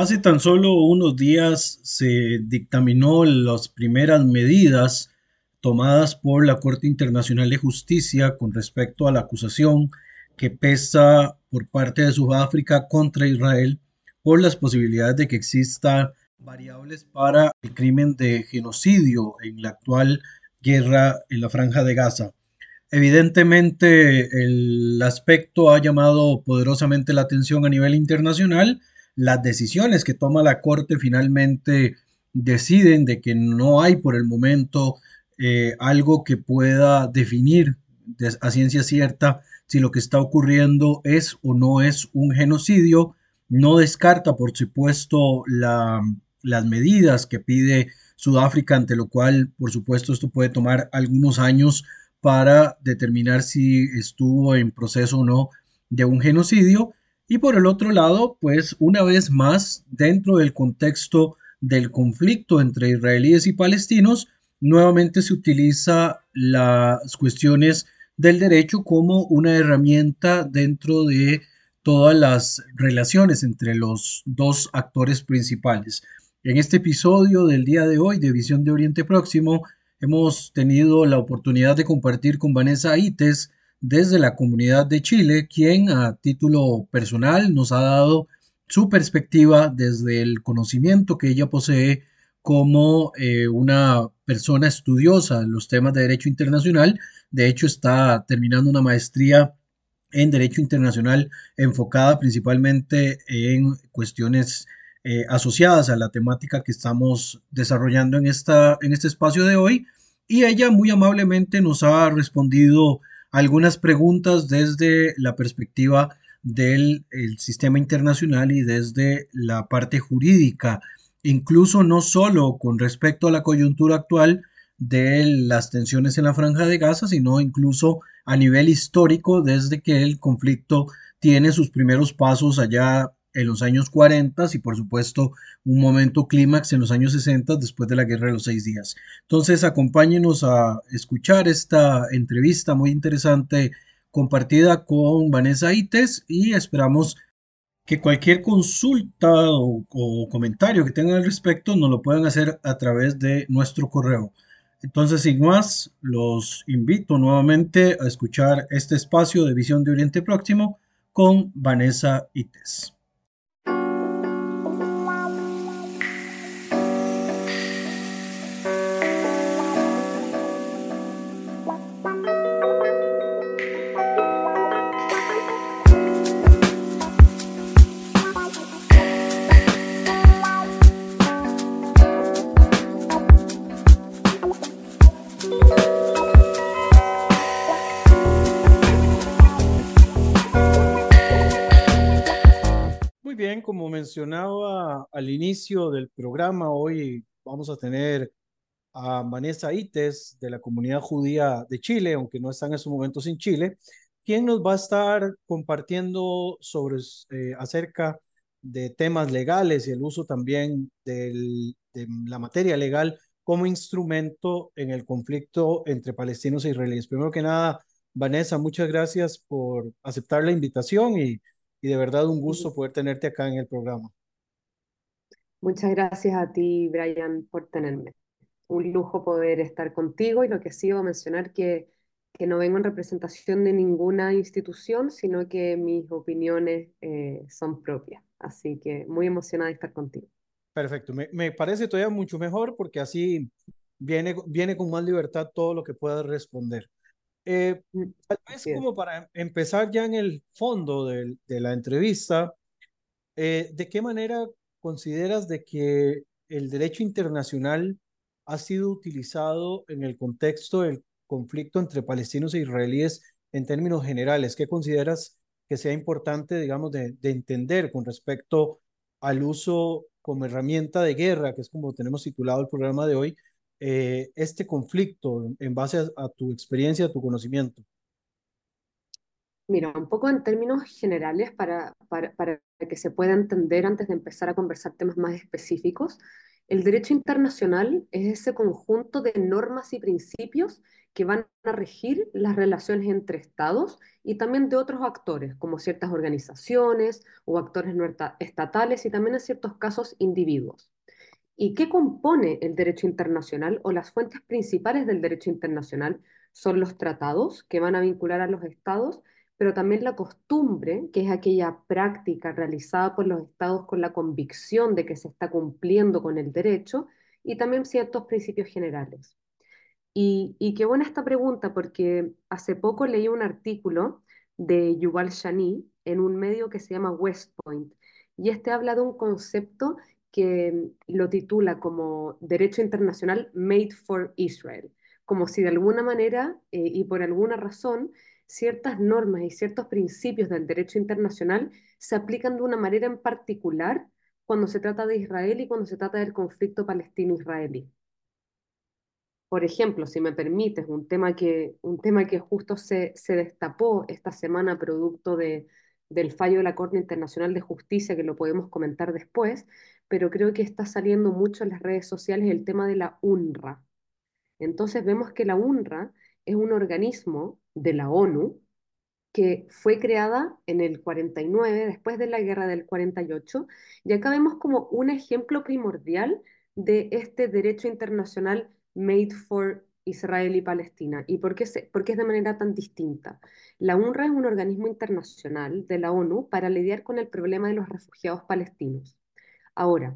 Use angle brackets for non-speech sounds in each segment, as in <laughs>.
Hace tan solo unos días se dictaminó las primeras medidas tomadas por la Corte Internacional de Justicia con respecto a la acusación que pesa por parte de Sudáfrica contra Israel por las posibilidades de que exista variables para el crimen de genocidio en la actual guerra en la franja de Gaza. Evidentemente, el aspecto ha llamado poderosamente la atención a nivel internacional las decisiones que toma la Corte finalmente deciden de que no hay por el momento eh, algo que pueda definir a ciencia cierta si lo que está ocurriendo es o no es un genocidio. No descarta, por supuesto, las medidas que pide Sudáfrica, ante lo cual, por supuesto, esto puede tomar algunos años para determinar si estuvo en proceso o no de un genocidio. Y por el otro lado, pues una vez más, dentro del contexto del conflicto entre israelíes y palestinos, nuevamente se utiliza las cuestiones del derecho como una herramienta dentro de todas las relaciones entre los dos actores principales. En este episodio del día de hoy de Visión de Oriente Próximo, hemos tenido la oportunidad de compartir con Vanessa Ites, desde la comunidad de Chile, quien a título personal nos ha dado su perspectiva desde el conocimiento que ella posee como eh, una persona estudiosa en los temas de derecho internacional. De hecho, está terminando una maestría en derecho internacional enfocada principalmente en cuestiones eh, asociadas a la temática que estamos desarrollando en, esta, en este espacio de hoy. Y ella muy amablemente nos ha respondido algunas preguntas desde la perspectiva del sistema internacional y desde la parte jurídica, incluso no solo con respecto a la coyuntura actual de las tensiones en la franja de Gaza, sino incluso a nivel histórico desde que el conflicto tiene sus primeros pasos allá en los años 40 y por supuesto un momento clímax en los años 60 después de la Guerra de los Seis Días. Entonces acompáñenos a escuchar esta entrevista muy interesante compartida con Vanessa Ites y esperamos que cualquier consulta o, comentario que tengan al respecto nos lo puedan hacer a través de nuestro correo. Entonces, sin más, los invito nuevamente a escuchar este espacio de Visión de Oriente Próximo con Vanessa Ites. Mencionaba al inicio del programa, hoy vamos a tener a Vanessa Ites de la comunidad judía de Chile, aunque no está en estos momentos en Chile, quien nos va a estar compartiendo sobre eh, acerca de temas legales y el uso también de la materia legal como instrumento en el conflicto entre palestinos e israelíes. Primero que nada, Vanessa, muchas gracias por aceptar la invitación y y de verdad un gusto poder tenerte acá en el programa. Muchas gracias a ti, Brian, por tenerme. Un lujo poder estar contigo y lo que sí iba a mencionar que, que no vengo en representación de ninguna institución, sino que mis opiniones eh, son propias. Así que muy emocionada de estar contigo. Perfecto, me, me, parece todavía mucho mejor porque así viene, viene con más libertad todo lo que puedas responder. Eh, mm, tal vez como para empezar ya en el fondo de, la entrevista, eh, ¿de qué manera consideras de que el derecho internacional ha sido utilizado en el contexto del conflicto entre palestinos e israelíes en términos generales? ¿Qué consideras que sea importante, digamos, de, entender con respecto al uso como herramienta de guerra, que es como tenemos titulado el programa de hoy, eh, este conflicto en base a, tu experiencia, a tu conocimiento? Mira, un poco en términos generales para, para, para, que se pueda entender antes de empezar a conversar temas más específicos. El derecho internacional es ese conjunto de normas y principios que van a regir las relaciones entre estados y también de otros actores, como ciertas organizaciones o actores no estatales y también en ciertos casos individuos. ¿Y qué compone el derecho internacional o las fuentes principales del derecho internacional? Son los tratados que van a vincular a los estados, pero también la costumbre, que es aquella práctica realizada por los estados con la convicción de que se está cumpliendo con el derecho, y también ciertos principios generales. Y, y qué buena esta pregunta, porque hace poco leí un artículo de Yuval Shani en un medio que se llama West Point, y este habla de un concepto que lo titula como Derecho Internacional Made for Israel, como si de alguna manera eh, y por alguna razón ciertas normas y ciertos principios del derecho internacional se aplican de una manera en particular cuando se trata de Israel y cuando se trata del conflicto palestino-israelí. Por ejemplo, si me permites, un tema que, un tema que justo se, se destapó esta semana producto de, del fallo de la Corte Internacional de Justicia, que lo podemos comentar después, pero creo que está saliendo mucho en las redes sociales el tema de la UNRWA. Entonces vemos que la UNRWA es un organismo de la ONU que fue creada en el 49, después de la guerra del 48, y acá vemos como un ejemplo primordial de este derecho internacional made for Israel y Palestina. ¿Y por qué, se, por es de manera tan distinta? La UNRWA es un organismo internacional de la ONU para lidiar con el problema de los refugiados palestinos. Ahora,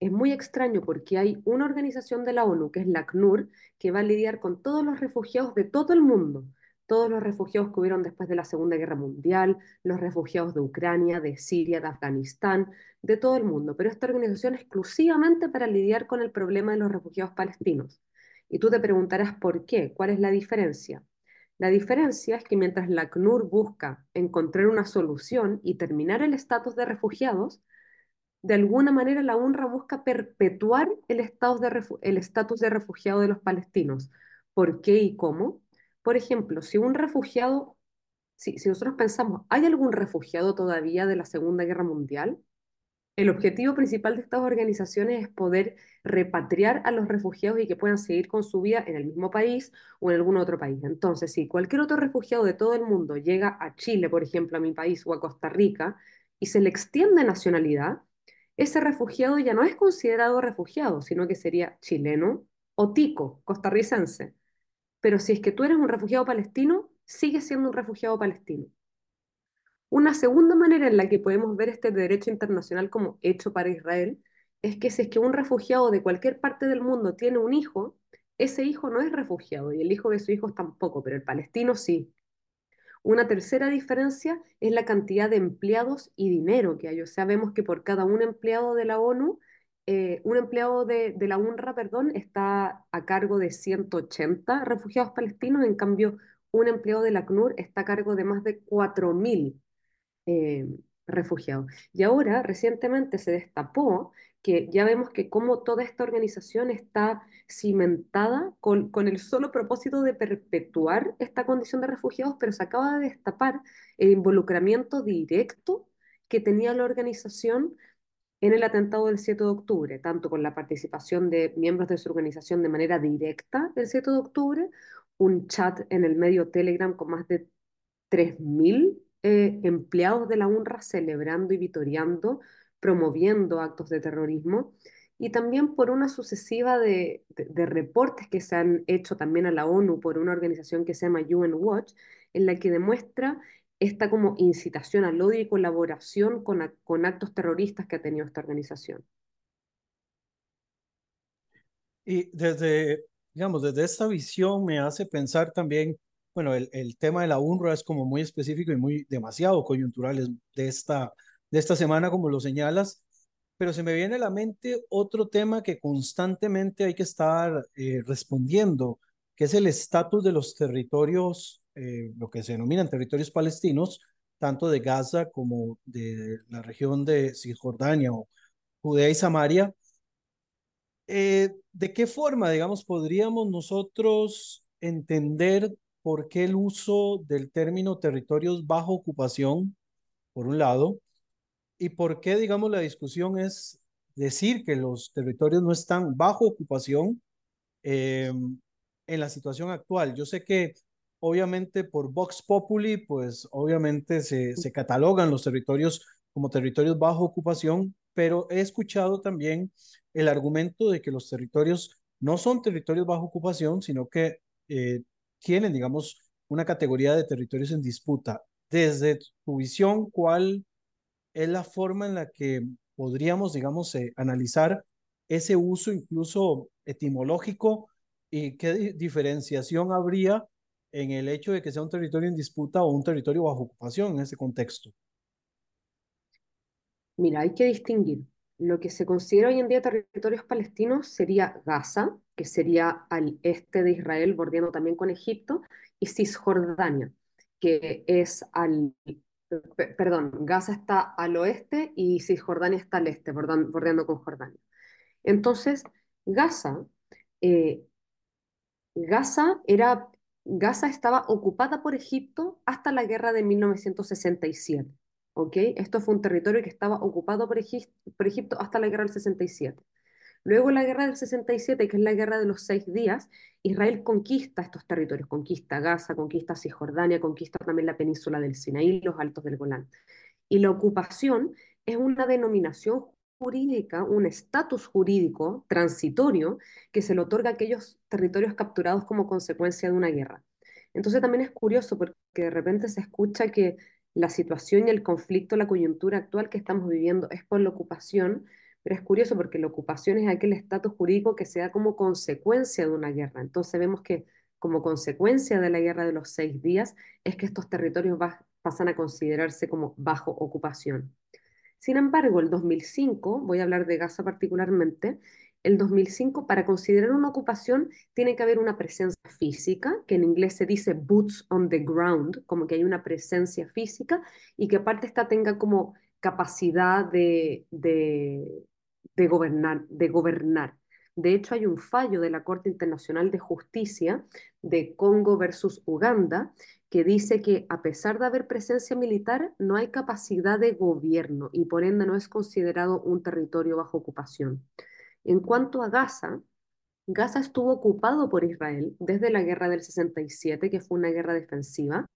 es muy extraño porque hay una organización de la ONU, que es la ACNUR, que va a lidiar con todos los refugiados de todo el mundo, todos los refugiados que hubieron después de la Segunda Guerra Mundial, los refugiados de Ucrania, de Siria, de Afganistán, de todo el mundo, pero esta organización exclusivamente para lidiar con el problema de los refugiados palestinos. Y tú te preguntarás por qué, cuál es la diferencia. La diferencia es que mientras la ACNUR busca encontrar una solución y terminar el estatus de refugiados, de alguna manera la UNRWA busca perpetuar el estatus de, el estatus de refugiado de los palestinos. ¿Por qué y cómo? Por ejemplo, si un refugiado, si, si nosotros pensamos, ¿hay algún refugiado todavía de la Segunda Guerra Mundial? El objetivo principal de estas organizaciones es poder repatriar a los refugiados y que puedan seguir con su vida en el mismo país o en algún otro país. Entonces, si cualquier otro refugiado de todo el mundo llega a Chile, por ejemplo, a mi país o a Costa Rica, y se le extiende nacionalidad, ese refugiado ya no es considerado refugiado, sino que sería chileno o tico, costarricense. Pero si es que tú eres un refugiado palestino, sigues siendo un refugiado palestino. Una segunda manera en la que podemos ver este derecho internacional como hecho para Israel es que si es que un refugiado de cualquier parte del mundo tiene un hijo, ese hijo no es refugiado y el hijo de su hijo tampoco, pero el palestino sí. Una tercera diferencia es la cantidad de empleados y dinero que hay. O sea, vemos que por cada un empleado de la ONU, eh, un empleado de, la UNRWA, perdón, está a cargo de 180 refugiados palestinos, en cambio, un empleado de la CNUR está a cargo de más de 4.000 eh, refugiados. Y ahora, recientemente se destapó que ya vemos que como toda esta organización está cimentada con, el solo propósito de perpetuar esta condición de refugiados, pero se acaba de destapar el involucramiento directo que tenía la organización en el atentado del 7 de octubre, tanto con la participación de miembros de su organización de manera directa el 7 de octubre, un chat en el medio Telegram con más de 3.000 eh, empleados de la UNRWA celebrando y vitoriando promoviendo actos de terrorismo y también por una sucesiva de, de, reportes que se han hecho también a la ONU por una organización que se llama UN Watch, en la que demuestra esta como incitación al odio y colaboración con, con actos terroristas que ha tenido esta organización. Y desde, digamos, desde esta visión me hace pensar también, bueno, el, el tema de la UNRWA es como muy específico y muy demasiado coyuntural de esta, de esta semana, como lo señalas, pero se me viene a la mente otro tema que constantemente hay que estar eh, respondiendo, que es el estatus de los territorios, eh, lo que se denominan territorios palestinos, tanto de Gaza como de la región de Cisjordania o Judea y Samaria. Eh, ¿De qué forma, digamos, podríamos nosotros entender por qué el uso del término territorios bajo ocupación, por un lado, ¿Y por qué, digamos, la discusión es decir que los territorios no están bajo ocupación eh, en la situación actual. Yo sé que obviamente por Vox Populi, pues obviamente se, catalogan los territorios como territorios bajo ocupación, pero he escuchado también el argumento de que los territorios no son territorios bajo ocupación, sino que eh, tienen, digamos, una categoría de territorios en disputa. Desde tu visión, ¿cuál es la forma en la que podríamos, digamos, eh, analizar ese uso incluso etimológico y qué di- diferenciación habría en el hecho de que sea un territorio en disputa o un territorio bajo ocupación en ese contexto? Mira, hay que distinguir. Lo que se considera hoy en día territorios palestinos sería Gaza, que sería al este de Israel, bordeando también con Egipto, y Cisjordania, que es al, perdón, Gaza está al oeste y Cisjordania está al este, bordeando con Jordania. Entonces, Gaza eh, Gaza era, Gaza estaba ocupada por Egipto hasta la guerra de 1967. ¿ok? Esto fue un territorio que estaba ocupado por Egipto hasta la guerra del 67. Luego la guerra del 67, que es la guerra de los seis días, Israel conquista estos territorios, conquista Gaza, conquista Cisjordania, conquista también la península del Sinaí, los altos del Golán. Y la ocupación es una denominación jurídica, un estatus jurídico transitorio que se le otorga a aquellos territorios capturados como consecuencia de una guerra. Entonces también es curioso porque de repente se escucha que la situación y el conflicto, la coyuntura actual que estamos viviendo es por la ocupación, pero es curioso porque la ocupación es aquel estatus jurídico que se da como consecuencia de una guerra. Entonces vemos que como consecuencia de la guerra de los seis días es que estos territorios pasan a considerarse como bajo ocupación. Sin embargo, el 2005, voy a hablar de Gaza particularmente, el 2005, para considerar una ocupación, tiene que haber una presencia física, que en inglés se dice boots on the ground, como que hay una presencia física y que aparte esta tenga como capacidad de, de, gobernar, de gobernar. De hecho, hay un fallo de la Corte Internacional de Justicia de Congo versus Uganda que dice que a pesar de haber presencia militar, no hay capacidad de gobierno y por ende no es considerado un territorio bajo ocupación. En cuanto a Gaza, Gaza estuvo ocupado por Israel desde la guerra del 67, que fue una guerra defensiva,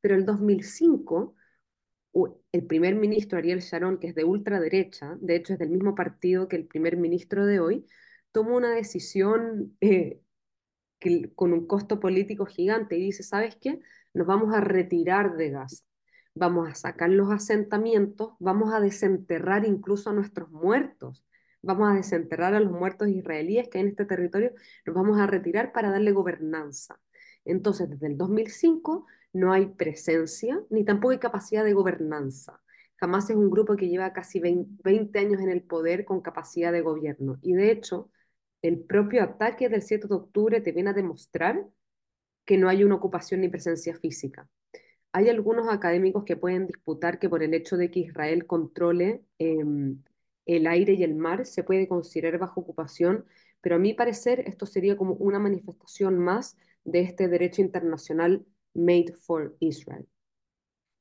pero el 2005 el primer ministro Ariel Sharon, que es de ultraderecha, de hecho es del mismo partido que el primer ministro de hoy, tomó una decisión eh, con un costo político gigante y dice, ¿sabes qué? Nos vamos a retirar de Gaza, vamos a sacar los asentamientos, vamos a desenterrar incluso a nuestros muertos, vamos a desenterrar a los muertos israelíes que hay en este territorio, nos vamos a retirar para darle gobernanza. Entonces, desde el 2005 no hay presencia ni tampoco hay capacidad de gobernanza. Jamás es un grupo que lleva casi 20 años en el poder con capacidad de gobierno. Y de hecho, el propio ataque del 7 de octubre te viene a demostrar que no hay una ocupación ni presencia física. Hay algunos académicos que pueden disputar que por el hecho de que Israel controle eh, el aire y el mar se puede considerar bajo ocupación, pero a mi parecer esto sería como una manifestación más de este derecho internacional made for Israel.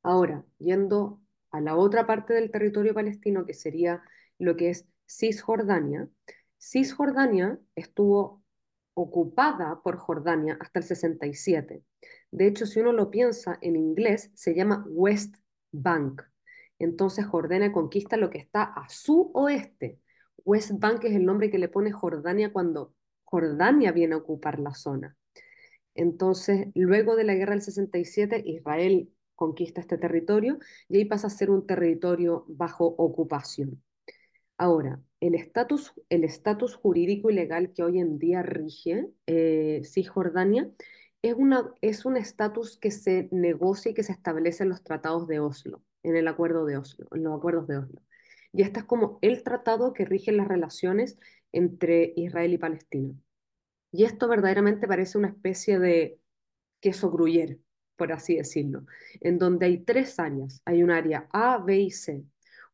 Ahora, yendo a la otra parte del territorio palestino, que sería lo que es Cisjordania, Cisjordania estuvo ocupada por Jordania hasta el 67. De hecho, si uno lo piensa en inglés, se llama West Bank. Entonces Jordania conquista lo que está a su oeste. West Bank es el nombre que le pone Jordania cuando Jordania viene a ocupar la zona. Entonces, luego de la guerra del 67, Israel conquista este territorio y ahí pasa a ser un territorio bajo ocupación. Ahora, el estatus jurídico y legal que hoy en día rige eh, Cisjordania es un estatus que se negocia y que se establece en los tratados de Oslo, en el acuerdo de Oslo, en los acuerdos de Oslo. Y este es como el tratado que rige las relaciones entre Israel y Palestina. Y esto verdaderamente parece una especie de queso gruyere, por así decirlo, en donde hay tres áreas. Hay un área A, B y C.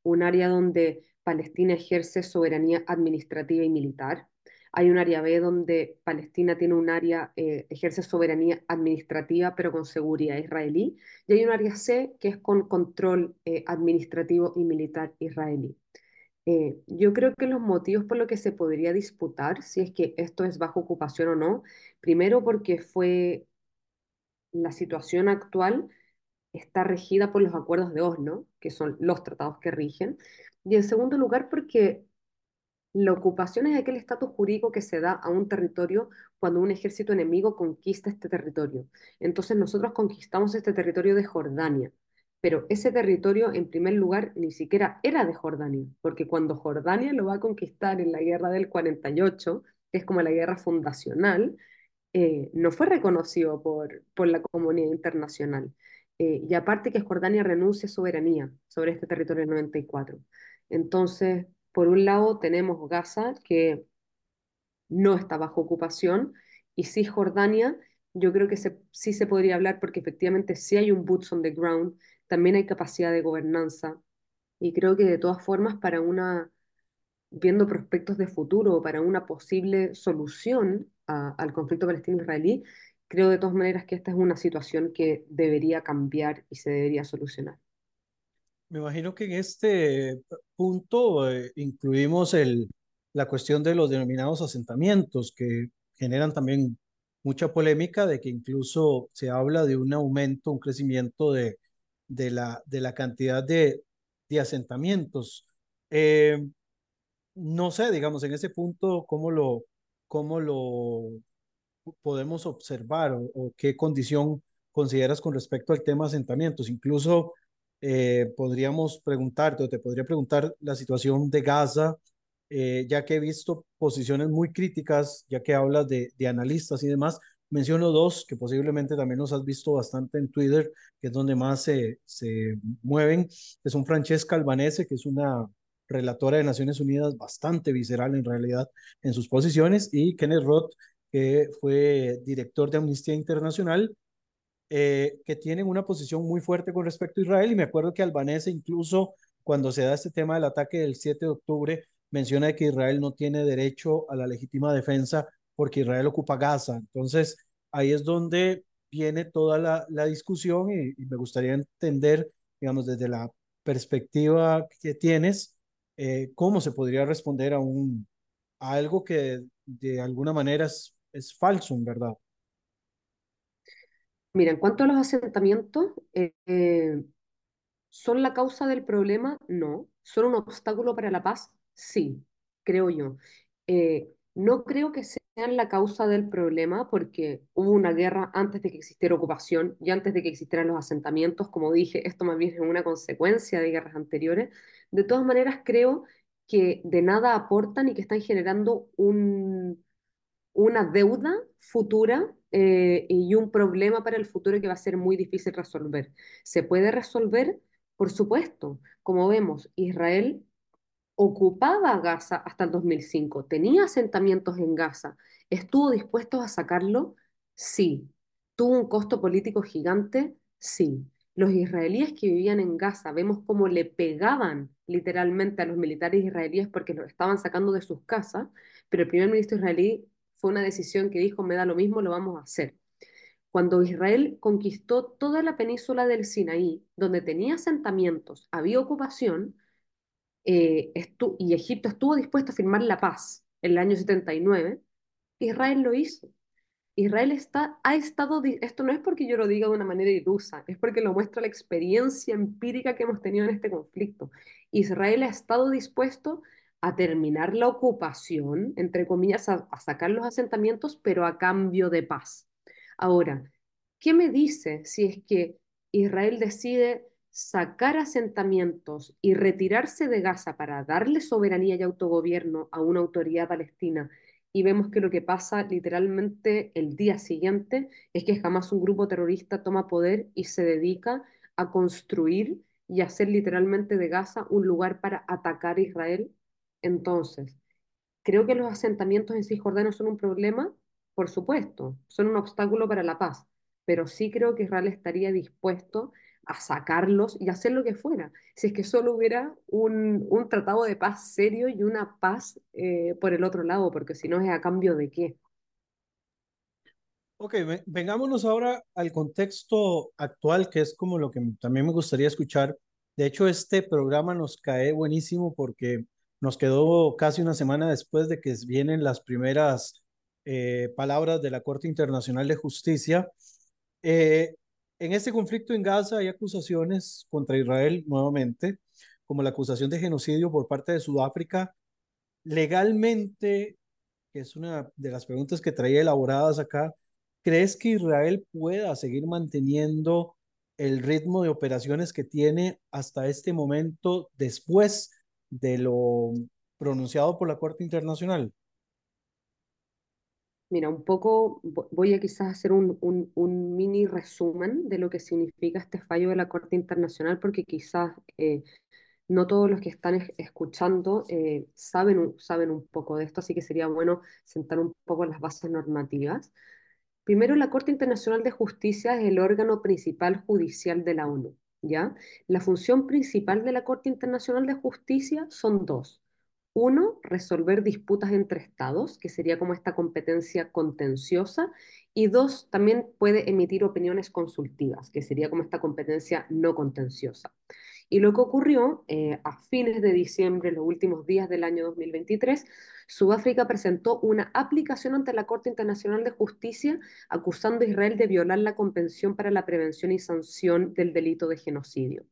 Un área donde Palestina ejerce soberanía administrativa y militar. Hay un área B donde Palestina tiene un área, eh, ejerce soberanía administrativa pero con seguridad israelí. Y hay un área C que es con control eh, administrativo y militar israelí. Eh, yo creo que los motivos por los que se podría disputar si es que esto es bajo ocupación o no, primero porque fue la situación actual está regida por los acuerdos de Oslo, que son los tratados que rigen, y en segundo lugar porque la ocupación es aquel estatus jurídico que se da a un territorio cuando un ejército enemigo conquista este territorio. Entonces nosotros conquistamos este territorio de Jordania, pero ese territorio en primer lugar ni siquiera era de Jordania, porque cuando Jordania lo va a conquistar en la guerra del 48, que es como la guerra fundacional, eh, no fue reconocido por, por la comunidad internacional. Eh, y aparte que Jordania renuncia a soberanía sobre este territorio del 94. Entonces, por un lado tenemos Gaza, que no está bajo ocupación, y Cisjordania, yo creo que sí se podría hablar porque efectivamente sí hay un boots on the ground, también hay capacidad de gobernanza, y creo que de todas formas para una, viendo prospectos de futuro, para una posible solución a- al conflicto palestino-israelí, creo de todas maneras que esta es una situación que debería cambiar y se debería solucionar. Me imagino que en este punto eh, incluimos el, la cuestión de los denominados asentamientos, que generan también mucha polémica, de que incluso se habla de un aumento, un crecimiento de, de la, de la cantidad de, de asentamientos. Eh, no sé, digamos, en ese punto, ¿cómo lo, cómo lo podemos observar o, qué condición consideras con respecto al tema asentamientos? Incluso eh, podríamos preguntarte o te podría preguntar la situación de Gaza, eh, ya que he visto posiciones muy críticas, ya que hablas de, de analistas y demás. Menciono dos que posiblemente también los has visto bastante en Twitter, que es donde más se, se mueven, que son Francesca Albanese, que es una relatora de Naciones Unidas bastante visceral en realidad en sus posiciones, y Kenneth Roth, que fue director de Amnistía Internacional, eh, que tienen una posición muy fuerte con respecto a Israel. Y me acuerdo que Albanese, incluso cuando se da este tema del ataque del 7 de octubre, menciona que Israel no tiene derecho a la legítima defensa porque Israel ocupa Gaza. Entonces, ahí es donde viene toda la, la discusión y, y, me gustaría entender, digamos, desde la perspectiva que tienes, eh, cómo se podría responder a, un, a algo que de alguna manera es, es falso, en verdad. Mira, en cuanto a los asentamientos, eh, eh, ¿son la causa del problema? No. ¿Son un obstáculo para la paz? Sí, creo yo. Eh, no creo que sean la causa del problema porque hubo una guerra antes de que existiera ocupación y antes de que existieran los asentamientos. Como dije, esto más bien es una consecuencia de guerras anteriores. De todas maneras, creo que de nada aportan y que están generando un una deuda futura eh, y un problema para el futuro que va a ser muy difícil resolver. ¿Se puede resolver? Por supuesto. Como vemos, Israel ocupaba Gaza hasta el 2005, tenía asentamientos en Gaza, ¿estuvo dispuesto a sacarlo? Sí. ¿Tuvo un costo político gigante? Sí. Los israelíes que vivían en Gaza, vemos cómo le pegaban literalmente a los militares israelíes porque los estaban sacando de sus casas, pero el primer ministro israelí fue una decisión que dijo, me da lo mismo, lo vamos a hacer. Cuando Israel conquistó toda la península del Sinaí, donde tenía asentamientos, había ocupación, eh, y Egipto estuvo dispuesto a firmar la paz en el año 79, Israel lo hizo. Israel está, ha estado, esto no es porque yo lo diga de una manera ilusa, es porque lo muestra la experiencia empírica que hemos tenido en este conflicto. Israel ha estado dispuesto a terminar la ocupación, entre comillas, a, a sacar los asentamientos, pero a cambio de paz. Ahora, ¿qué me dice si es que Israel decide sacar asentamientos y retirarse de Gaza para darle soberanía y autogobierno a una autoridad palestina? Y vemos que lo que pasa literalmente el día siguiente es que jamás un grupo terrorista toma poder y se dedica a construir y hacer literalmente de Gaza un lugar para atacar a Israel. Entonces, creo que los asentamientos en Cisjordania son un problema, por supuesto, son un obstáculo para la paz, pero sí creo que Israel estaría dispuesto a sacarlos y hacer lo que fuera, si es que solo hubiera un, un tratado de paz serio y una paz eh, por el otro lado, porque si no es a cambio de qué. Ok, vengámonos ahora al contexto actual, que es como lo que también me gustaría escuchar. De hecho, este programa nos cae buenísimo porque Nos quedó casi una semana después de que vienen las primeras eh, palabras de la Corte Internacional de Justicia. Eh, en este conflicto en Gaza hay acusaciones contra Israel nuevamente, como la acusación de genocidio por parte de Sudáfrica. Legalmente, que es una de las preguntas que traía elaboradas acá, ¿crees que Israel pueda seguir manteniendo el ritmo de operaciones que tiene hasta este momento después de lo pronunciado por la Corte Internacional? Mira, un poco voy a quizás hacer un, un, mini resumen de lo que significa este fallo de la Corte Internacional, porque quizás eh, no todos los que están escuchando eh, saben, saben un poco de esto, así que sería bueno sentar un poco las bases normativas. Primero, la Corte Internacional de Justicia es el órgano principal judicial de la ONU, ¿ya? La función principal de la Corte Internacional de Justicia son dos. Uno, resolver disputas entre estados, que sería como esta competencia contenciosa. Y dos, también puede emitir opiniones consultivas, que sería como esta competencia no contenciosa. Y lo que ocurrió eh, a fines de diciembre, los últimos días del año 2023, Sudáfrica presentó una aplicación ante la Corte Internacional de Justicia acusando a Israel de violar la Convención para la Prevención y Sanción del Delito de Genocidio.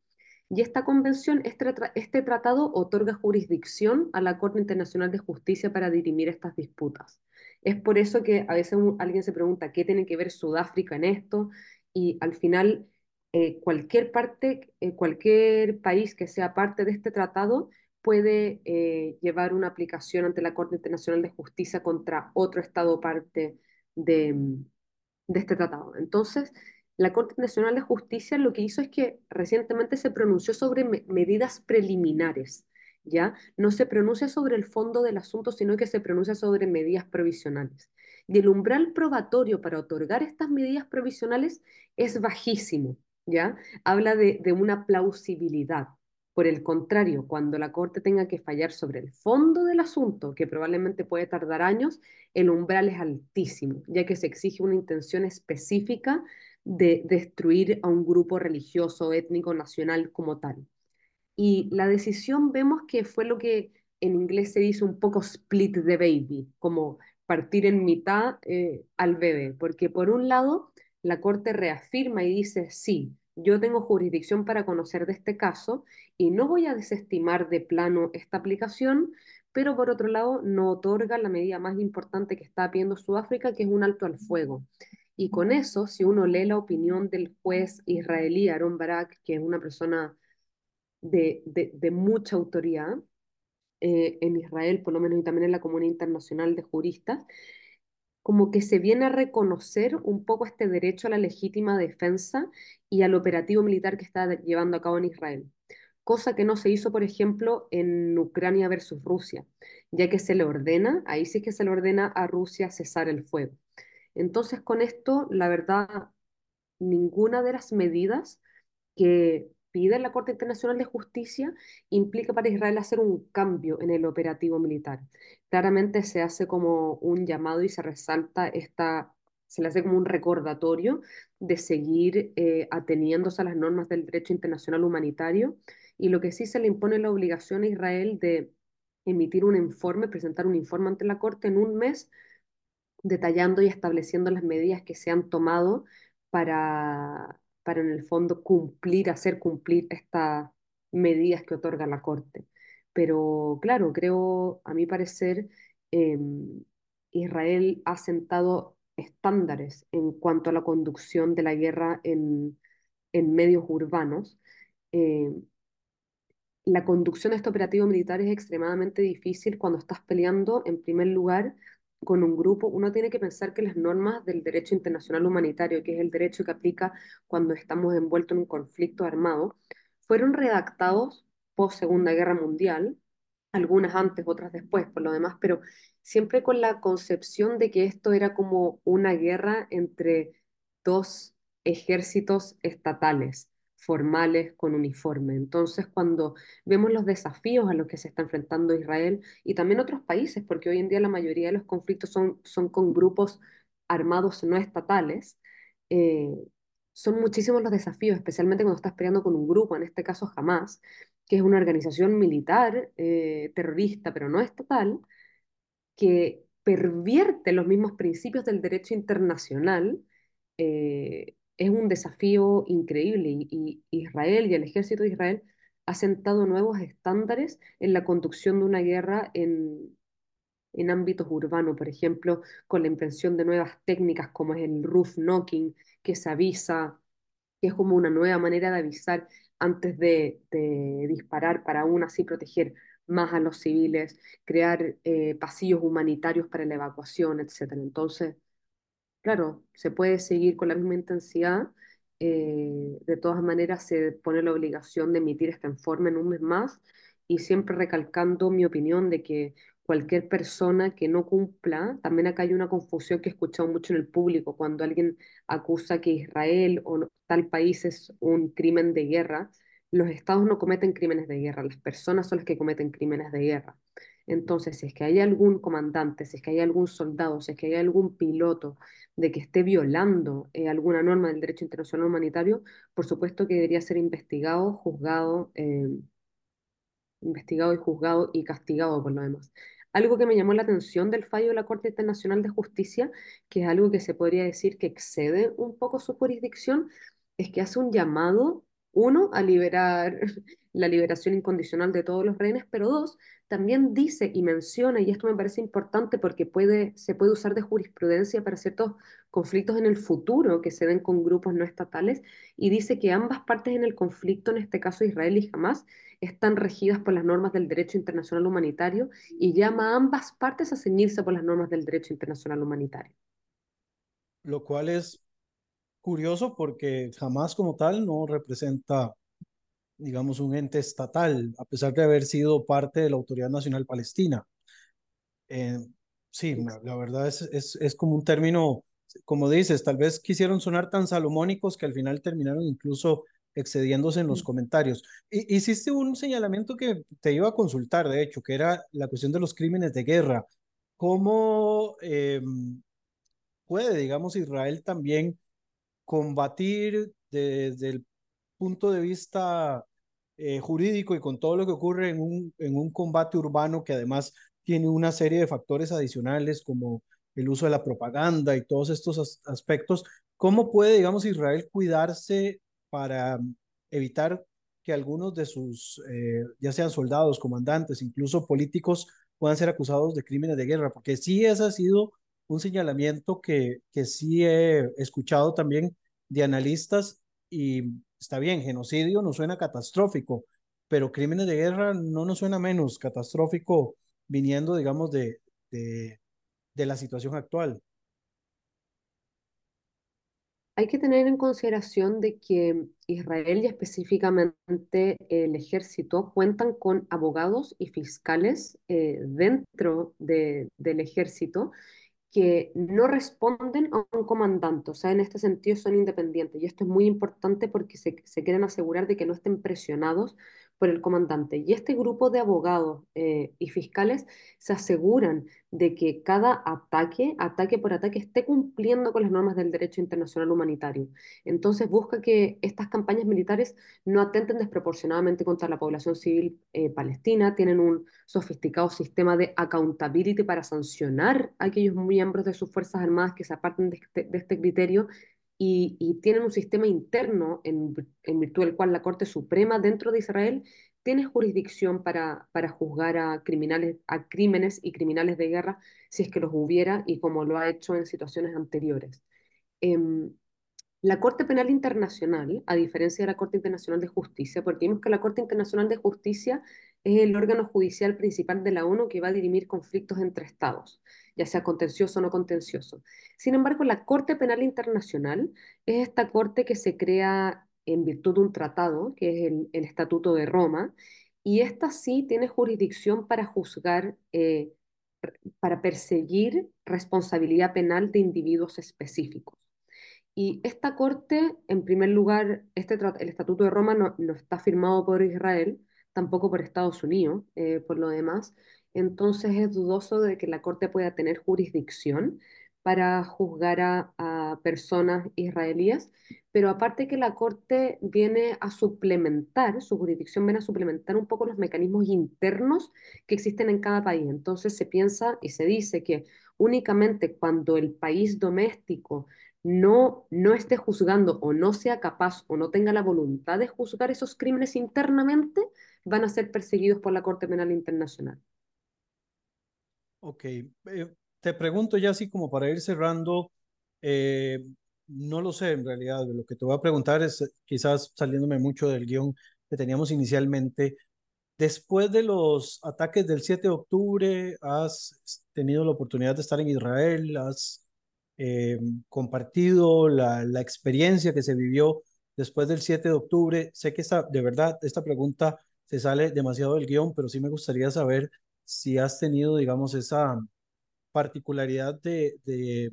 Y esta convención, este, este tratado otorga jurisdicción a la Corte Internacional de Justicia para dirimir estas disputas. Es por eso que a veces alguien se pregunta qué tiene que ver Sudáfrica en esto y al final eh, cualquier parte, eh, cualquier país que sea parte de este tratado puede eh, llevar una aplicación ante la Corte Internacional de Justicia contra otro Estado parte de, de este tratado. Entonces, la Corte Internacional de Justicia lo que hizo es que recientemente se pronunció sobre me medidas preliminares, ¿ya? No se pronuncia sobre el fondo del asunto, sino que se pronuncia sobre medidas provisionales. Y el umbral probatorio para otorgar estas medidas provisionales es bajísimo. ¿ya? Habla de una plausibilidad. Por el contrario, cuando la Corte tenga que fallar sobre el fondo del asunto, que probablemente puede tardar años, el umbral es altísimo, ya que se exige una intención específica de destruir a un grupo religioso, étnico, nacional como tal. Y la decisión vemos que fue lo que en inglés se dice un poco split the baby, como partir en mitad eh, al bebé, porque por un lado la Corte reafirma y dice, sí, yo tengo jurisdicción para conocer de este caso y no voy a desestimar de plano esta aplicación, pero por otro lado no otorga la medida más importante que está pidiendo Sudáfrica, que es un alto al fuego. Y con eso, si uno lee la opinión del juez israelí Aaron Barak, que es una persona de, de, de mucha autoridad eh, en Israel, por lo menos, y también en la comunidad internacional de juristas, como que se viene a reconocer un poco este derecho a la legítima defensa y al operativo militar que está llevando a cabo en Israel. Cosa que no se hizo, por ejemplo, en Ucrania versus Rusia, ya que se le ordena, ahí sí que se le ordena a Rusia cesar el fuego. Entonces, con esto, la verdad, ninguna de las medidas que pide la Corte Internacional de Justicia implica para Israel hacer un cambio en el operativo militar. Claramente se hace como un llamado y se resalta esta, se le hace como un recordatorio de seguir eh, ateniéndose a las normas del derecho internacional humanitario y lo que sí se le impone la obligación a Israel de emitir un informe, presentar un informe ante la Corte en un mes detallando y estableciendo las medidas que se han tomado para, para en el fondo cumplir, hacer cumplir estas medidas que otorga la Corte. Pero claro, creo, a mi parecer, eh, Israel ha sentado estándares en cuanto a la conducción de la guerra en, en medios urbanos. Eh, la conducción de este operativo militar es extremadamente difícil cuando estás peleando, en primer lugar, con un grupo, uno tiene que pensar que las normas del derecho internacional humanitario, que es el derecho que aplica cuando estamos envueltos en un conflicto armado, fueron redactados post Segunda Guerra Mundial, algunas antes, otras después, por lo demás, pero siempre con la concepción de que esto era como una guerra entre dos ejércitos estatales formales con uniforme. Entonces, cuando vemos los desafíos a los que se está enfrentando Israel y también otros países, porque hoy en día la mayoría de los conflictos son, son con grupos armados no estatales, eh, son muchísimos los desafíos, especialmente cuando estás peleando con un grupo, en este caso jamás, que es una organización militar eh, terrorista, pero no estatal, que pervierte los mismos principios del derecho internacional, eh, es un desafío increíble y, Israel y el ejército de Israel ha sentado nuevos estándares en la conducción de una guerra en, en ámbitos urbanos, por ejemplo, con la invención de nuevas técnicas como es el roof knocking, que se avisa, que es como una nueva manera de avisar antes de, de disparar para aún así proteger más a los civiles, crear eh, pasillos humanitarios para la evacuación, etc. Entonces, claro, se puede seguir con la misma intensidad. eh, de todas maneras, se pone la obligación de emitir este informe en un mes más y siempre recalcando mi opinión de que cualquier persona que no cumpla, también acá hay una confusión que he escuchado mucho en el público, cuando alguien acusa que Israel o tal país es un crimen de guerra, los estados no cometen crímenes de guerra, las personas son las que cometen crímenes de guerra. Entonces, si es que hay algún comandante, si es que hay algún soldado, si es que hay algún piloto de que esté violando eh, alguna norma del derecho internacional humanitario, por supuesto que debería ser investigado, juzgado, eh, investigado y juzgado y castigado por lo demás. Algo que me llamó la atención del fallo de la Corte Internacional de Justicia, que es algo que se podría decir que excede un poco su jurisdicción, es que hace un llamado, uno, a liberar <laughs> la liberación incondicional de todos los rehenes, pero dos, también dice y menciona, y esto me parece importante porque puede, se puede usar de jurisprudencia para ciertos conflictos en el futuro que se den con grupos no estatales, y dice que ambas partes en el conflicto, en este caso Israel y Hamas, están regidas por las normas del derecho internacional humanitario y llama a ambas partes a ceñirse por las normas del derecho internacional humanitario. Lo cual es curioso porque jamás como tal no representa, digamos, un ente estatal, a pesar de haber sido parte de la Autoridad Nacional Palestina. Eh, sí, la verdad es, es, es como un término, como dices, tal vez quisieron sonar tan salomónicos que al final terminaron incluso excediéndose en los comentarios. Y, hiciste un señalamiento que te iba a consultar, de hecho, que era la cuestión de los crímenes de guerra. ¿Cómo eh, puede, digamos, Israel también combatir desde el punto de vista eh, jurídico y con todo lo que ocurre en un, en un combate urbano que además tiene una serie de factores adicionales como el uso de la propaganda y todos estos as aspectos, ¿cómo puede, digamos, Israel cuidarse para evitar que algunos de sus, eh, ya sean soldados, comandantes, incluso políticos, puedan ser acusados de crímenes de guerra? Porque sí, ese ha sido un señalamiento que, que sí he escuchado también de analistas y está bien, genocidio nos suena catastrófico, pero crímenes de guerra no nos suena menos catastrófico viniendo, digamos, de, de, de la situación actual. Hay que tener en consideración de que Israel y específicamente el ejército cuentan con abogados y fiscales eh, dentro de- del ejército que no responden a un comandante, o sea, en este sentido son independientes. Y esto es muy importante porque se, quieren asegurar de que no estén presionados por el comandante. Y este grupo de abogados eh, y fiscales se aseguran de que cada ataque, ataque por ataque, esté cumpliendo con las normas del derecho internacional humanitario. Entonces busca que estas campañas militares no atenten desproporcionadamente contra la población civil eh, palestina, tienen un sofisticado sistema de accountability para sancionar a aquellos miembros de sus Fuerzas Armadas que se aparten de este, de este criterio y, tienen un sistema interno en, virtud del cual la Corte Suprema dentro de Israel tiene jurisdicción para, para juzgar a, criminales, a crímenes y criminales de guerra si es que los hubiera y como lo ha hecho en situaciones anteriores. Eh, la Corte Penal Internacional, a diferencia de la Corte Internacional de Justicia, porque vimos que la Corte Internacional de Justicia es el órgano judicial principal de la ONU que va a dirimir conflictos entre estados, ya sea contencioso o no contencioso. Sin embargo, la Corte Penal Internacional es esta corte que se crea en virtud de un tratado, que es el, Estatuto de Roma, y esta sí tiene jurisdicción para juzgar, eh, para perseguir responsabilidad penal de individuos específicos. Y esta corte, en primer lugar, este, el Estatuto de Roma no, está firmado por Israel, tampoco por Estados Unidos, eh, por lo demás. Entonces es dudoso de que la corte pueda tener jurisdicción para juzgar a, personas israelíes, pero aparte que la Corte viene a suplementar, su jurisdicción viene a suplementar un poco los mecanismos internos que existen en cada país. Entonces se piensa y se dice que únicamente cuando el país doméstico no, no esté juzgando o no sea capaz o no tenga la voluntad de juzgar esos crímenes internamente, van a ser perseguidos por la Corte Penal Internacional. Ok, eh, te pregunto ya así como para ir cerrando, eh, no lo sé en realidad, lo que te voy a preguntar es quizás saliéndome mucho del guion que teníamos inicialmente. Después de los ataques del 7 de octubre, has tenido la oportunidad de estar en Israel, has eh, compartido la, la, experiencia que se vivió después del 7 de octubre. Sé que esta, de verdad esta pregunta se sale demasiado del guion, pero sí me gustaría saber si has tenido, digamos, esa particularidad de, de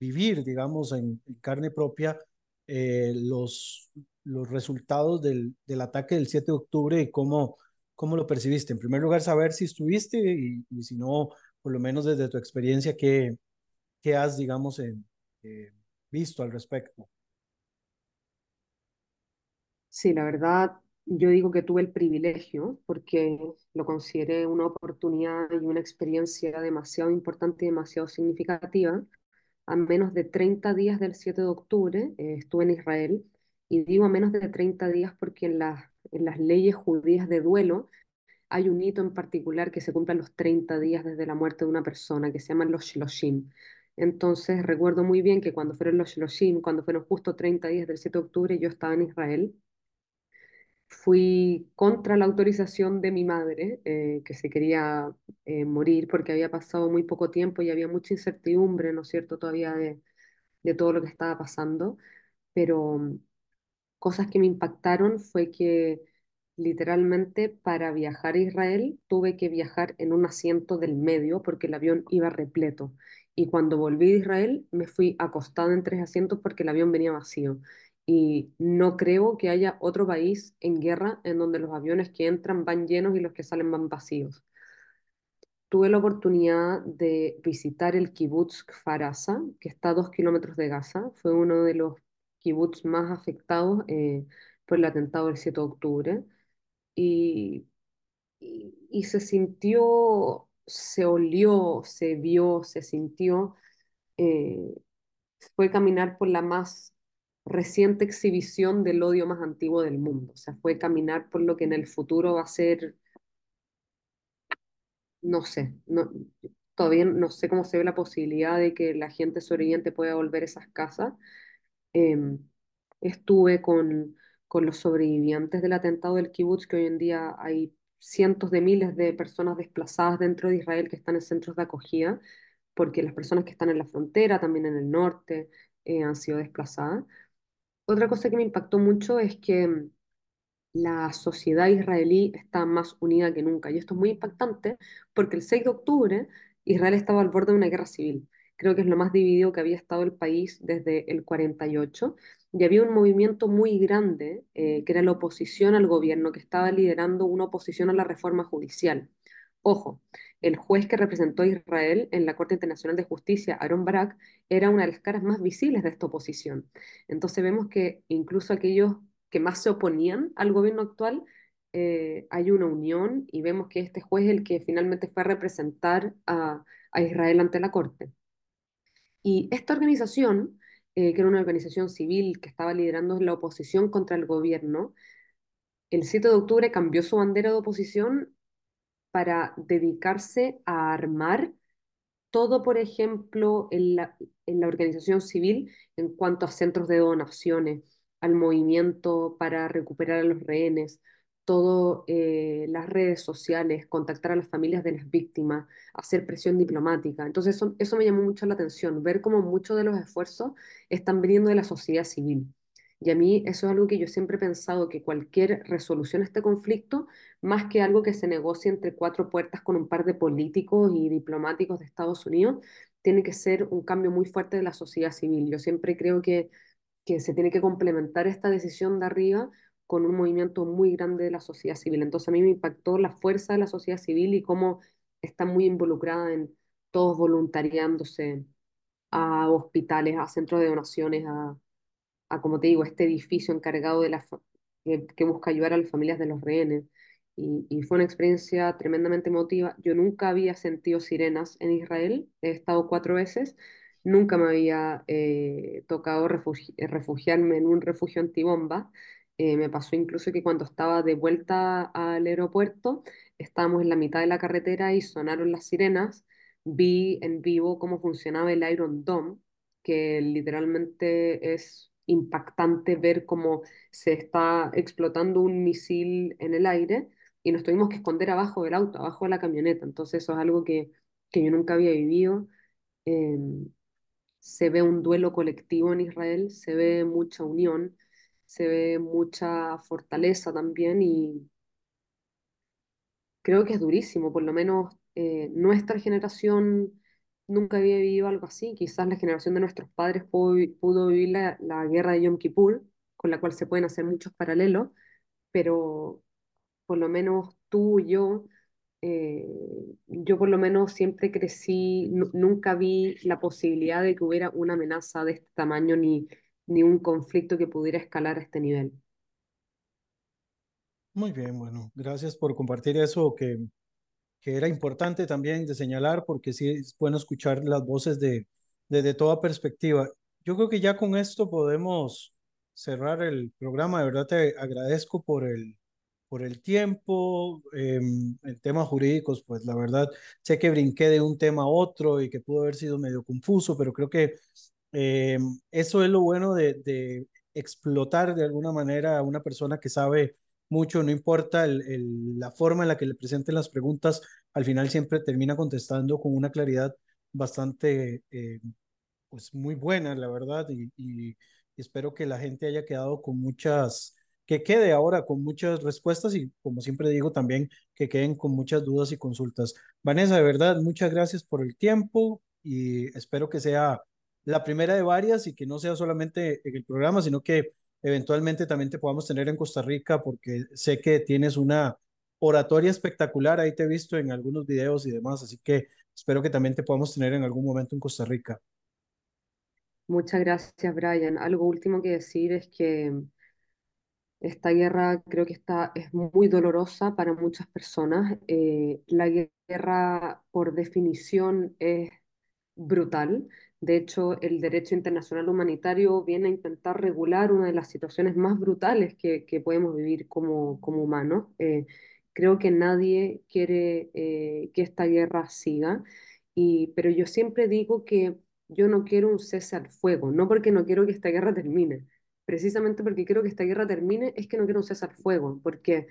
vivir, digamos, en, carne propia eh, los, los resultados del, del, ataque del 7 de octubre y cómo, cómo lo percibiste. En primer lugar, saber si estuviste y, si no, por lo menos desde tu experiencia, qué, qué has, digamos, eh, visto al respecto. Sí, la verdad, yo digo que tuve el privilegio porque lo consideré una oportunidad y una experiencia demasiado importante y demasiado significativa. A menos de 30 días del 7 de octubre eh, estuve en Israel y digo a menos de 30 días porque en, la, en las leyes judías de duelo hay un hito en particular que se cumplen los 30 días desde la muerte de una persona que se llaman los Shloshim. Entonces recuerdo muy bien que cuando fueron los Shloshim, cuando fueron justo 30 días del 7 de octubre, yo estaba en Israel fui contra la autorización de mi madre, eh, que se quería eh, morir porque había pasado muy poco tiempo y había mucha incertidumbre, ¿no es cierto?, todavía de, de todo lo que estaba pasando, pero mm, cosas que me impactaron fue que literalmente para viajar a Israel tuve que viajar en un asiento del medio porque el avión iba repleto. Y cuando volví de Israel me fui acostado en tres asientos porque el avión venía vacío y no creo que haya otro país en guerra en donde los aviones que entran van llenos y los que salen van vacíos. Tuve la oportunidad de visitar el kibutz Kfar que está a dos kilómetros de Gaza. Fue uno de los kibutz más afectados eh, por el atentado del 7 de octubre. Y, y, y se sintió, se olió, se vio, se sintió. Eh, fue caminar por la más reciente exhibición del odio más antiguo del mundo. O sea, fue caminar por lo que en el futuro va a ser, no sé, no, todavía no sé cómo se ve la posibilidad de que la gente sobreviviente pueda volver a esas casas. Eh, estuve con, con los sobrevivientes del atentado del kibutz, que hoy en día hay cientos de miles de personas desplazadas dentro de Israel que están en centros de acogida, porque las personas que están en la frontera, también en el norte, eh, han sido desplazadas. Otra cosa que me impactó mucho es que la sociedad israelí está más unida que nunca. Y esto es muy impactante porque el 6 de octubre Israel estaba al borde de una guerra civil. Creo que es lo más dividido que había estado el país desde el 48. Y había un movimiento muy grande, eh, que era la oposición al gobierno, que estaba liderando una oposición a la reforma judicial. Ojo, el juez que representó a Israel en la Corte Internacional de Justicia, Aaron Barak, era una de las caras más visibles de esta oposición. Entonces vemos que incluso aquellos que más se oponían al gobierno actual, eh, hay una unión y vemos que este juez es el que finalmente fue a representar a, a Israel ante la Corte. Y esta organización, eh, que era una organización civil que estaba liderando la oposición contra el gobierno, el 7 de octubre cambió su bandera de oposición para dedicarse a armar todo, por ejemplo, en la, organización civil en cuanto a centros de donaciones, al movimiento para recuperar a los rehenes, todo eh, las redes sociales, contactar a las familias de las víctimas, hacer presión diplomática. Entonces eso, eso me llamó mucho la atención, ver cómo muchos de los esfuerzos están viniendo de la sociedad civil. Y a mí eso es algo que yo siempre he pensado, que cualquier resolución a este conflicto, más que algo que se negocie entre cuatro puertas con un par de políticos y diplomáticos de Estados Unidos, tiene que ser un cambio muy fuerte de la sociedad civil. Yo siempre creo que, que se tiene que complementar esta decisión de arriba con un movimiento muy grande de la sociedad civil. Entonces a mí me impactó la fuerza de la sociedad civil y cómo está muy involucrada en todos voluntariándose a hospitales, a centros de donaciones, a, a, como te digo, este edificio encargado de la, que, que busca ayudar a las familias de los rehenes. Y, y, fue una experiencia tremendamente emotiva. Yo nunca había sentido sirenas en Israel, he estado cuatro veces, nunca me había eh, tocado refugi refugiarme en un refugio antibomba. Eh, me pasó incluso que cuando estaba de vuelta al aeropuerto, estábamos en la mitad de la carretera y sonaron las sirenas. Vi en vivo cómo funcionaba el Iron Dome, que literalmente es impactante ver cómo se está explotando un misil en el aire y nos tuvimos que esconder abajo del auto, abajo de la camioneta. Entonces eso es algo que, que yo nunca había vivido. Eh, se ve un duelo colectivo en Israel, se ve mucha unión, se ve mucha fortaleza también y creo que es durísimo, por lo menos eh, nuestra generación nunca había vivido algo así, quizás la generación de nuestros padres pudo, pudo vivir la, la guerra de Yom Kippur, con la cual se pueden hacer muchos paralelos, pero por lo menos tú y yo, eh, yo por lo menos siempre crecí, nunca vi la posibilidad de que hubiera una amenaza de este tamaño ni, ni un conflicto que pudiera escalar a este nivel. Muy bien, bueno, gracias por compartir eso que, que era importante también de señalar, porque sí es bueno escuchar las voces de, de, de toda perspectiva. Yo creo que ya con esto podemos cerrar el programa. De verdad te agradezco por el, por el tiempo, eh, en temas jurídicos, pues la verdad, sé que brinqué de un tema a otro y que pudo haber sido medio confuso, pero creo que eh, eso es lo bueno de, de, explotar de alguna manera a una persona que sabe mucho, no importa el, el, la forma en la que le presenten las preguntas, al final siempre termina contestando con una claridad bastante, eh, pues muy buena, la verdad, y, y espero que la gente haya quedado con muchas que quede ahora con muchas respuestas y, como siempre digo, también que queden con muchas dudas y consultas. Vanessa, de verdad, muchas gracias por el tiempo y espero que sea la primera de varias y que no sea solamente en el programa, sino que eventualmente también te podamos tener en Costa Rica porque sé que tienes una oratoria espectacular, ahí te he visto en algunos videos y demás, así que espero que también te podamos tener en algún momento en Costa Rica. Muchas gracias, Brian. Algo último que decir es que esta guerra creo que está, es muy dolorosa para muchas personas. Eh, la guerra, por definición, es brutal. De hecho, el derecho internacional humanitario viene a intentar regular una de las situaciones más brutales que, que podemos vivir como, como humanos. Eh, creo que nadie quiere eh, que esta guerra siga, y, pero yo siempre digo que yo no quiero un cese al fuego, no porque no quiero que esta guerra termine, precisamente porque quiero que esta guerra termine, es que no quiero un cese al fuego, porque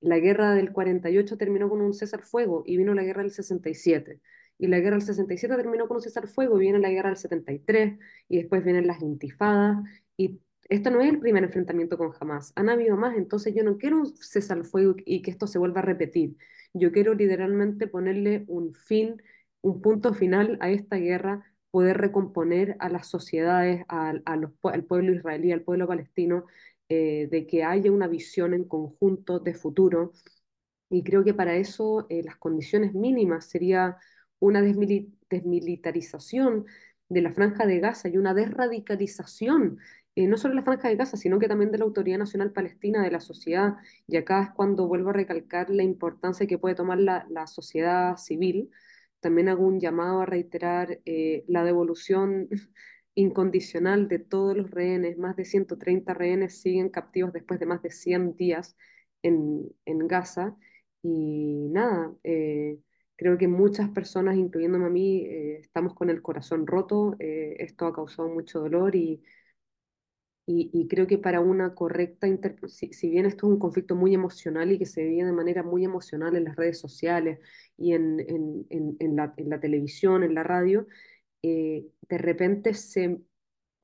la guerra del 48 terminó con un cese al fuego y vino la guerra del 67 y la guerra del 67 terminó con un cesar fuego, y viene la guerra del 73, y después vienen las intifadas, y esto no es el primer enfrentamiento con Hamas, han habido más, entonces yo no quiero un cesar fuego y que esto se vuelva a repetir, yo quiero literalmente ponerle un fin, un punto final a esta guerra, poder recomponer a las sociedades, a, a los, al pueblo israelí, al pueblo palestino, eh, de que haya una visión en conjunto de futuro. Y creo que para eso eh, las condiciones mínimas sería una desmilitarización de la franja de Gaza y una desradicalización, eh, no solo de la franja de Gaza, sino que también de la Autoridad Nacional Palestina, de la sociedad. Y acá es cuando vuelvo a recalcar la importancia que puede tomar la, sociedad civil. También hago un llamado a reiterar eh, la devolución <laughs> incondicional de todos los rehenes. Más de 130 rehenes siguen captivos después de más de 100 días en, en Gaza. Y nada, eh, Creo que muchas personas, incluyéndome a mí, eh, estamos con el corazón roto. Eh, esto ha causado mucho dolor y, y, y creo que para una correcta si, si, bien esto es un conflicto muy emocional y que se vive de manera muy emocional en las redes sociales y en, en, en, en la, la, televisión, en la radio, eh, de repente se,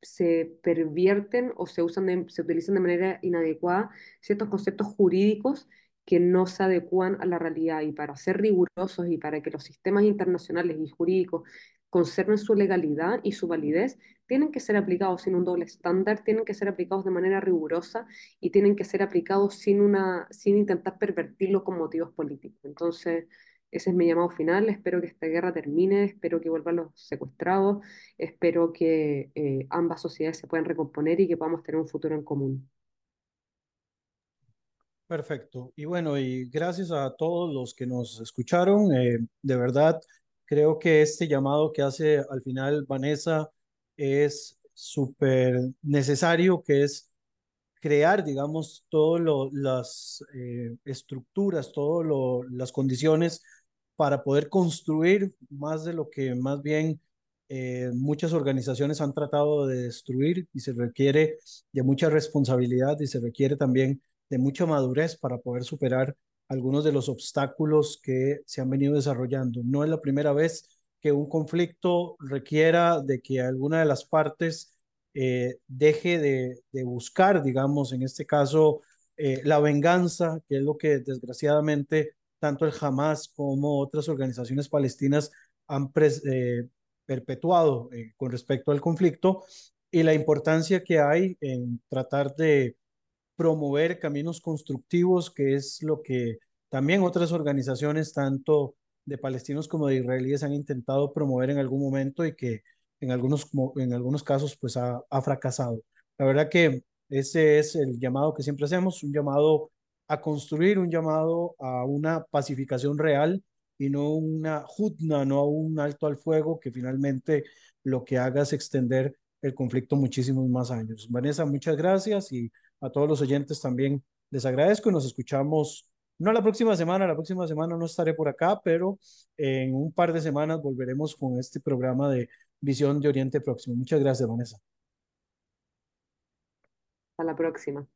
se pervierten o se, usan de, se utilizan de manera inadecuada ciertos conceptos jurídicos que no se adecúan a la realidad y para ser rigurosos y para que los sistemas internacionales y jurídicos conserven su legalidad y su validez, tienen que ser aplicados sin un doble estándar, tienen que ser aplicados de manera rigurosa y tienen que ser aplicados sin, una, sin intentar pervertirlo con motivos políticos. Entonces, Ese es mi llamado final. Espero que esta guerra termine, espero que vuelvan los secuestrados, espero que eh, ambas sociedades se puedan recomponer y que podamos tener un futuro en común. Perfecto. Y bueno, y gracias a todos los que nos escucharon. Eh, de verdad, creo que este llamado que hace al final Vanessa es súper necesario, que es crear, digamos, todas las eh, estructuras, todas las condiciones para poder construir más de lo que más bien eh, muchas organizaciones han tratado de destruir y se requiere de mucha responsabilidad y se requiere también de mucha madurez para poder superar algunos de los obstáculos que se han venido desarrollando. No es la primera vez que un conflicto requiera de que alguna de las partes eh, deje de, buscar, digamos, en este caso, eh, la venganza, que es lo que desgraciadamente tanto el Hamas como otras organizaciones palestinas han eh, perpetuado con respecto al conflicto y la importancia que hay en tratar de promover caminos constructivos, que es lo que también otras organizaciones, tanto de palestinos como de israelíes, han intentado promover en algún momento y que en algunos, en algunos casos pues ha, fracasado. La verdad que ese es el llamado que siempre hacemos, un llamado a construir, un llamado a una pacificación real y no una jutna, no un alto al fuego que finalmente lo que haga es extender el conflicto muchísimos más años. Vanessa, muchas gracias y a todos los oyentes también les agradezco y nos escuchamos no la próxima semana, la próxima semana no estaré por acá, pero en un par de semanas volveremos con este programa de Visión de Oriente Próximo. Muchas gracias, Vanessa. Hasta la próxima.